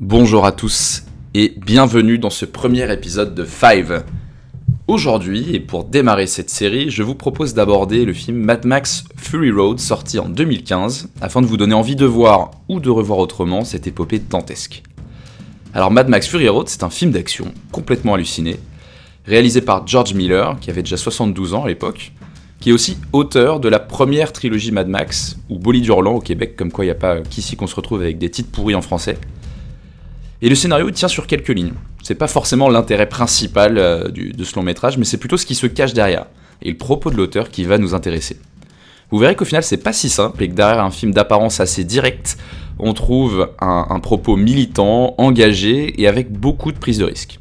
Bonjour à tous et bienvenue dans ce premier épisode de Five. Aujourd'hui, et pour démarrer cette série, je vous propose d'aborder le film Mad Max Fury Road sorti en 2015 afin de vous donner envie de voir ou de revoir autrement cette épopée dantesque. Alors Mad Max Fury Road, c'est un film d'action complètement halluciné, réalisé par George Miller, qui avait déjà 72 ans à l'époque, qui est aussi auteur de la première trilogie Mad Max, ou Bolide Hurlant au Québec, comme quoi il n'y a pas qu'ici qu'on se retrouve avec des titres pourris en français. Et le scénario tient sur quelques lignes. C'est pas forcément l'intérêt principal euh, de ce long métrage, mais c'est plutôt ce qui se cache derrière, et le propos de l'auteur qui va nous intéresser. Vous verrez qu'au final c'est pas si simple, et que derrière un film d'apparence assez directe, on trouve un, propos militant, engagé, et avec beaucoup de prise de risque.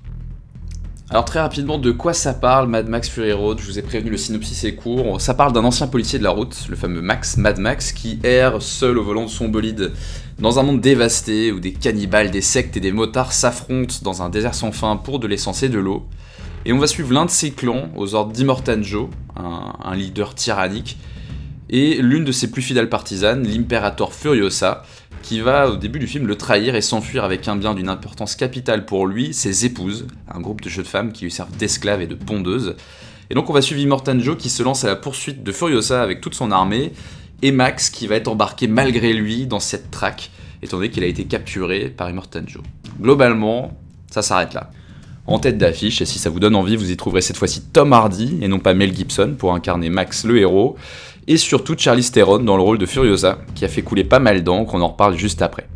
Alors très rapidement, de quoi ça parle Mad Max Fury Road? Je vous ai prévenu, le synopsis est court. Ça parle d'un ancien policier de la route, le fameux Max, Mad Max, qui erre seul au volant de son bolide dans un monde dévasté où des cannibales, des sectes et des motards s'affrontent dans un désert sans fin pour de l'essence et de l'eau. Et on va suivre l'un de ses clans aux ordres d'Immortan Joe, un, leader tyrannique, et l'une de ses plus fidèles partisanes, l'impérator Furiosa, qui va au début du film le trahir et s'enfuir avec un bien d'une importance capitale pour lui, ses épouses, un groupe de jeunes femmes qui lui servent d'esclaves et de pondeuses. Et donc on va suivre Immortan Joe qui se lance à la poursuite de Furiosa avec toute son armée, et Max qui va être embarqué malgré lui dans cette traque, étant donné qu'il a été capturé par Immortan Joe. Globalement, ça s'arrête là. En tête d'affiche, et si ça vous donne envie, vous y trouverez cette fois-ci Tom Hardy et non pas Mel Gibson pour incarner Max le héros, et surtout Charlie Theron dans le rôle de Furiosa, qui a fait couler pas mal d'encre, on en reparle juste après.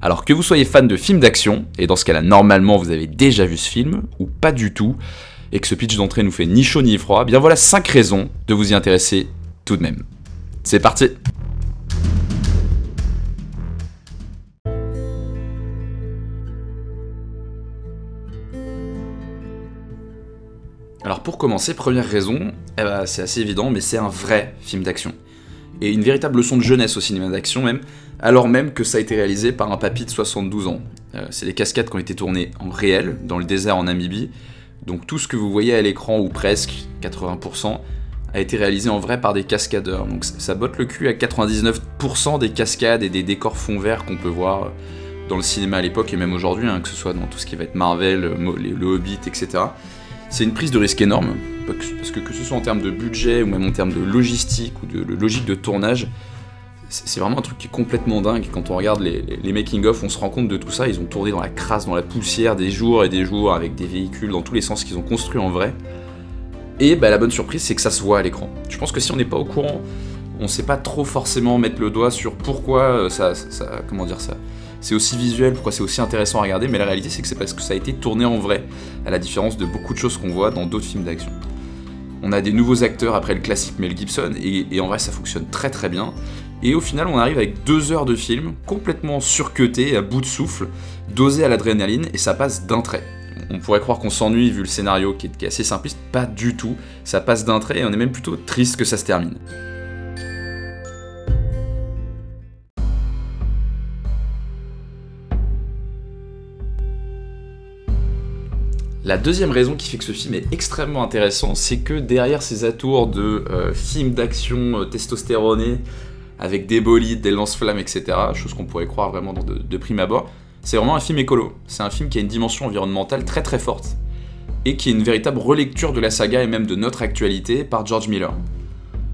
Alors que vous soyez fan de films d'action, et dans ce cas-là normalement vous avez déjà vu ce film, ou pas du tout, et que ce pitch d'entrée nous fait ni chaud ni froid, bien voilà 5 raisons de vous y intéresser tout de même. C'est parti Alors pour commencer, première raison, eh ben, c'est assez évident, mais c'est un vrai film d'action. Et une véritable leçon de jeunesse au cinéma d'action même, alors même que ça a été réalisé par un papy de 72 ans. Euh, c'est des cascades qui ont été tournées en réel, dans le désert en Namibie, donc tout ce que vous voyez à l'écran, ou presque, 80%, a été réalisé en vrai par des cascadeurs. Donc ça botte le cul à 99% des cascades et des décors fond vert qu'on peut voir dans le cinéma à l'époque et même aujourd'hui, hein, que ce soit dans tout ce qui va être Marvel, le Hobbit, etc. C'est une prise de risque énorme, parce que que ce soit en termes de budget ou même en termes de logistique ou de, logique de tournage, c'est vraiment un truc qui est complètement dingue. Quand on regarde les, making-of, on se rend compte de tout ça. Ils ont tourné dans la crasse, dans la poussière des jours et des jours avec des véhicules dans tous les sens qu'ils ont construits en vrai. Et bah, la bonne surprise, c'est que ça se voit à l'écran. Je pense que si on n'est pas au courant, on sait pas trop forcément mettre le doigt sur pourquoi euh, ça, ça comment dire ça, c'est aussi visuel, pourquoi c'est aussi intéressant à regarder, mais la réalité c'est que c'est parce que ça a été tourné en vrai, à la différence de beaucoup de choses qu'on voit dans d'autres films d'action. On a des nouveaux acteurs après le classique Mel Gibson, et, en vrai ça fonctionne très très bien. Et au final, on arrive avec deux heures de film complètement surcuté, à bout de souffle, dosé à l'adrénaline, et ça passe d'un trait. On pourrait croire qu'on s'ennuie vu le scénario qui est, qui est assez simpliste, pas du tout. Ça passe d'un trait et on est même plutôt triste que ça se termine. La deuxième raison qui fait que ce film est extrêmement intéressant, c'est que derrière ces atours de euh, films d'action euh, testostéronés, avec des bolides, des lance-flammes, etc., chose qu'on pourrait croire vraiment de, prime abord, c'est vraiment un film écolo. C'est un film qui a une dimension environnementale très très forte, et qui est une véritable relecture de la saga et même de notre actualité par George Miller.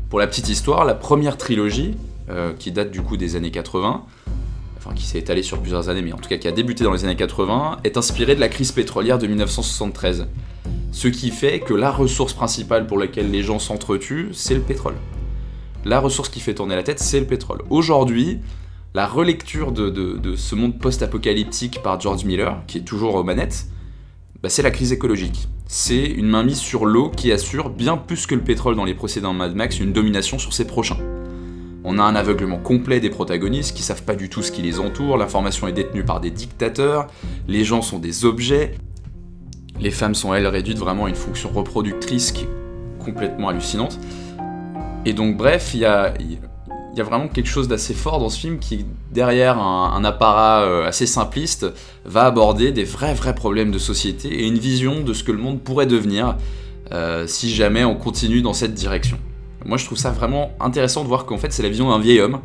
Pour la petite histoire, la première trilogie, euh, qui date du coup des années 80, enfin qui s'est étalé sur plusieurs années, mais en tout cas qui a débuté dans les années 80, est inspiré de la crise pétrolière de 1973. Ce qui fait que la ressource principale pour laquelle les gens s'entretuent, c'est le pétrole. La ressource qui fait tourner la tête, c'est le pétrole. Aujourd'hui, la relecture de, ce monde post-apocalyptique par George Miller, qui est toujours aux manettes, bah, c'est la crise écologique. C'est une mainmise sur l'eau qui assure, bien plus que le pétrole dans les précédents Mad Max, une domination sur ses prochains. On a un aveuglement complet des protagonistes qui savent pas du tout ce qui les entoure, l'information est détenue par des dictateurs, les gens sont des objets, les femmes sont elles réduites vraiment à une fonction reproductrice qui est complètement hallucinante. Et donc bref, il y a, vraiment quelque chose d'assez fort dans ce film qui, derrière un, apparat euh, assez simpliste, va aborder des vrais vrais problèmes de société et une vision de ce que le monde pourrait devenir euh, si jamais on continue dans cette direction. Moi, je trouve ça vraiment intéressant de voir qu'en fait, c'est la vision d'un vieil homme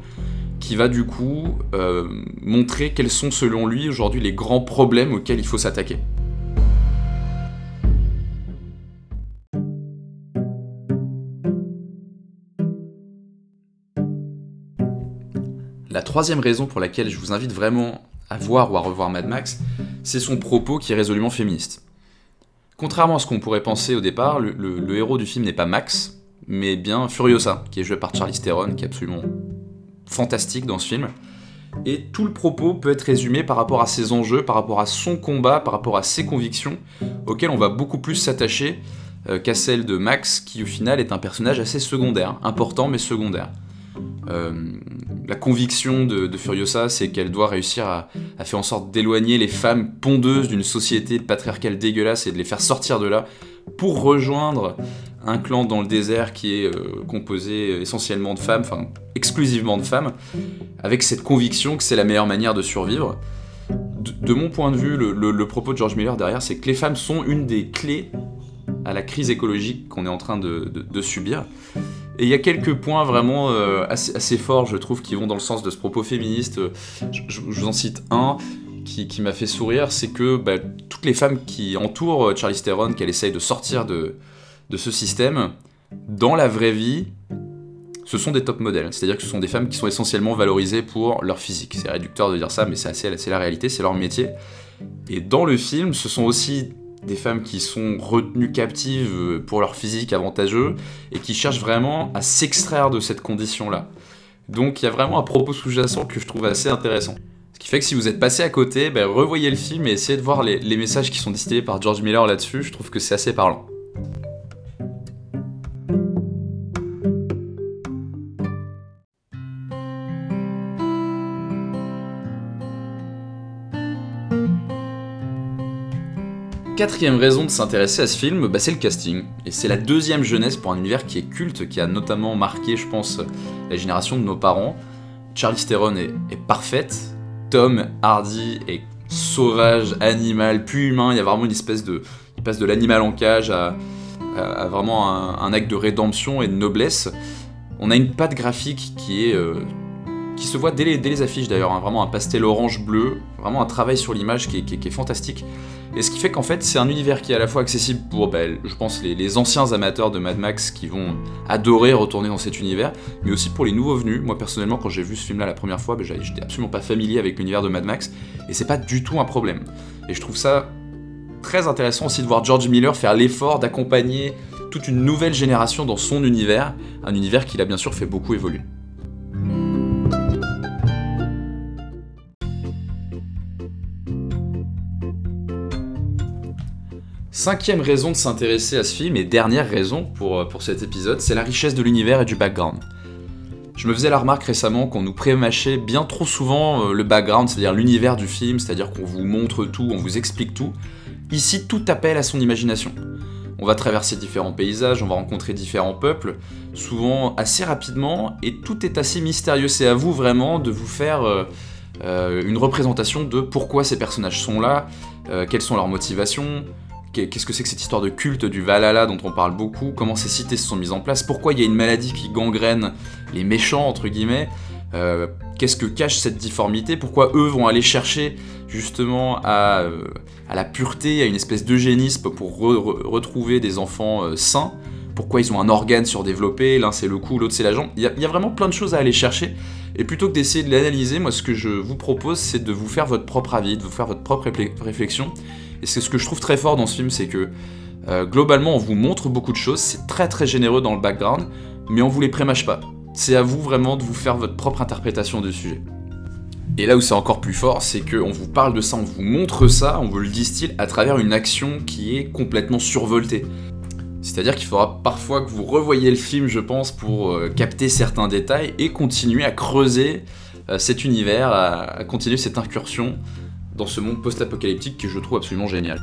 qui va du coup euh, montrer quels sont selon lui aujourd'hui les grands problèmes auxquels il faut s'attaquer. La troisième raison pour laquelle je vous invite vraiment à voir ou à revoir Mad Max, c'est son propos qui est résolument féministe. Contrairement à ce qu'on pourrait penser au départ, le, héros du film n'est pas Max, mais bien Furiosa, qui est joué par Charlie Theron, qui est absolument fantastique dans ce film. Et tout le propos peut être résumé par rapport à ses enjeux, par rapport à son combat, par rapport à ses convictions, auxquelles on va beaucoup plus s'attacher euh, qu'à celle de Max, qui au final est un personnage assez secondaire, important mais secondaire. Euh, la conviction de, Furiosa, c'est qu'elle doit réussir à, faire en sorte d'éloigner les femmes pondeuses d'une société patriarcale dégueulasse et de les faire sortir de là pour rejoindre un clan dans le désert qui est euh, composé essentiellement de femmes, enfin exclusivement de femmes, avec cette conviction que c'est la meilleure manière de survivre. De, mon point de vue, le, propos de George Miller derrière, c'est que les femmes sont une des clés à la crise écologique qu'on est en train de subir. Et il y a quelques points vraiment euh, assez, forts, je trouve, qui vont dans le sens de ce propos féministe. Je, vous en cite un qui, m'a fait sourire, c'est que bah, toutes les femmes qui entourent euh, Charlie Theron, qu'elle essaye de sortir de, de ce système, dans la vraie vie, ce sont des top modèles. C'est-à-dire que ce sont des femmes qui sont essentiellement valorisées pour leur physique. C'est réducteur de dire ça, mais c'est la réalité, c'est leur métier. Et dans le film, ce sont aussi des femmes qui sont retenues captives pour leur physique avantageux et qui cherchent vraiment à s'extraire de cette condition-là. Donc il y a vraiment un propos sous-jacent que je trouve assez intéressant. Ce qui fait que si vous êtes passé à côté, ben, revoyez le film et essayez de voir les, les messages qui sont distillés par George Miller là-dessus, je trouve que c'est assez parlant. Quatrième raison de s'intéresser à ce film, bah, c'est le casting. Et c'est la deuxième jeunesse pour un univers qui est culte, qui a notamment marqué, je pense, la génération de nos parents. Charlie Theron est, parfaite, Tom Hardy est sauvage, animal, plus humain, il y a vraiment une espèce de... Il passe de l'animal en cage à, vraiment un, acte de rédemption et de noblesse. On a une patte graphique qui est... Euh, qui se voit dès les, affiches d'ailleurs, hein. vraiment un pastel orange-bleu, vraiment un travail sur l'image qui, est fantastique. Et ce qui fait qu'en fait c'est un univers qui est à la fois accessible pour, bah, je pense, les, anciens amateurs de Mad Max qui vont adorer retourner dans cet univers, mais aussi pour les nouveaux venus. Moi personnellement quand j'ai vu ce film-là la première fois, bah, j'étais absolument pas familier avec l'univers de Mad Max, et c'est pas du tout un problème. Et je trouve ça très intéressant aussi de voir George Miller faire l'effort d'accompagner toute une nouvelle génération dans son univers, un univers qu'il a bien sûr fait beaucoup évoluer. Cinquième raison de s'intéresser à ce film, et dernière raison pour, euh, pour cet épisode, c'est la richesse de l'univers et du background. Je me faisais la remarque récemment qu'on nous prémâchait bien trop souvent euh, le background, c'est-à-dire l'univers du film, c'est-à-dire qu'on vous montre tout, on vous explique tout. Ici, tout appelle à son imagination. On va traverser différents paysages, on va rencontrer différents peuples, souvent assez rapidement, et tout est assez mystérieux. C'est à vous vraiment de vous faire euh, une représentation de pourquoi ces personnages sont là, quelles sont leurs motivations, qu'est-ce que c'est que cette histoire de culte du Valhalla dont on parle beaucoup, comment ces cités se sont mises en place, pourquoi il y a une maladie qui gangrène les méchants, entre guillemets, euh, qu'est-ce que cache cette difformité, pourquoi eux vont aller chercher justement à, euh, la pureté, à une espèce d'eugénisme pour retrouver des enfants euh, sains, pourquoi ils ont un organe surdéveloppé, l'un c'est le cou, l'autre c'est la jambe, il y, a vraiment plein de choses à aller chercher, et plutôt que d'essayer de l'analyser, moi ce que je vous propose c'est de vous faire votre propre avis, de vous faire votre propre réflexion, et c'est ce que je trouve très fort dans ce film, c'est que euh, globalement on vous montre beaucoup de choses, c'est très très généreux dans le background, mais on vous les prémâche pas. C'est à vous vraiment de vous faire votre propre interprétation du sujet. Et là où c'est encore plus fort, c'est qu'on vous parle de ça, on vous montre ça, on vous le distille à travers une action qui est complètement survoltée. C'est-à-dire qu'il faudra parfois que vous revoyiez le film, je pense, pour euh, capter certains détails et continuer à creuser euh, cet univers, à continuer cette incursion dans ce monde post-apocalyptique que je trouve absolument génial.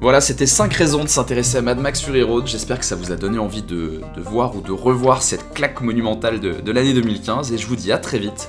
Voilà, c'était 5 raisons de s'intéresser à Mad Max Fury Road. J'espère que ça vous a donné envie de, voir ou de revoir cette claque monumentale de l'année 2015. Et je vous dis à très vite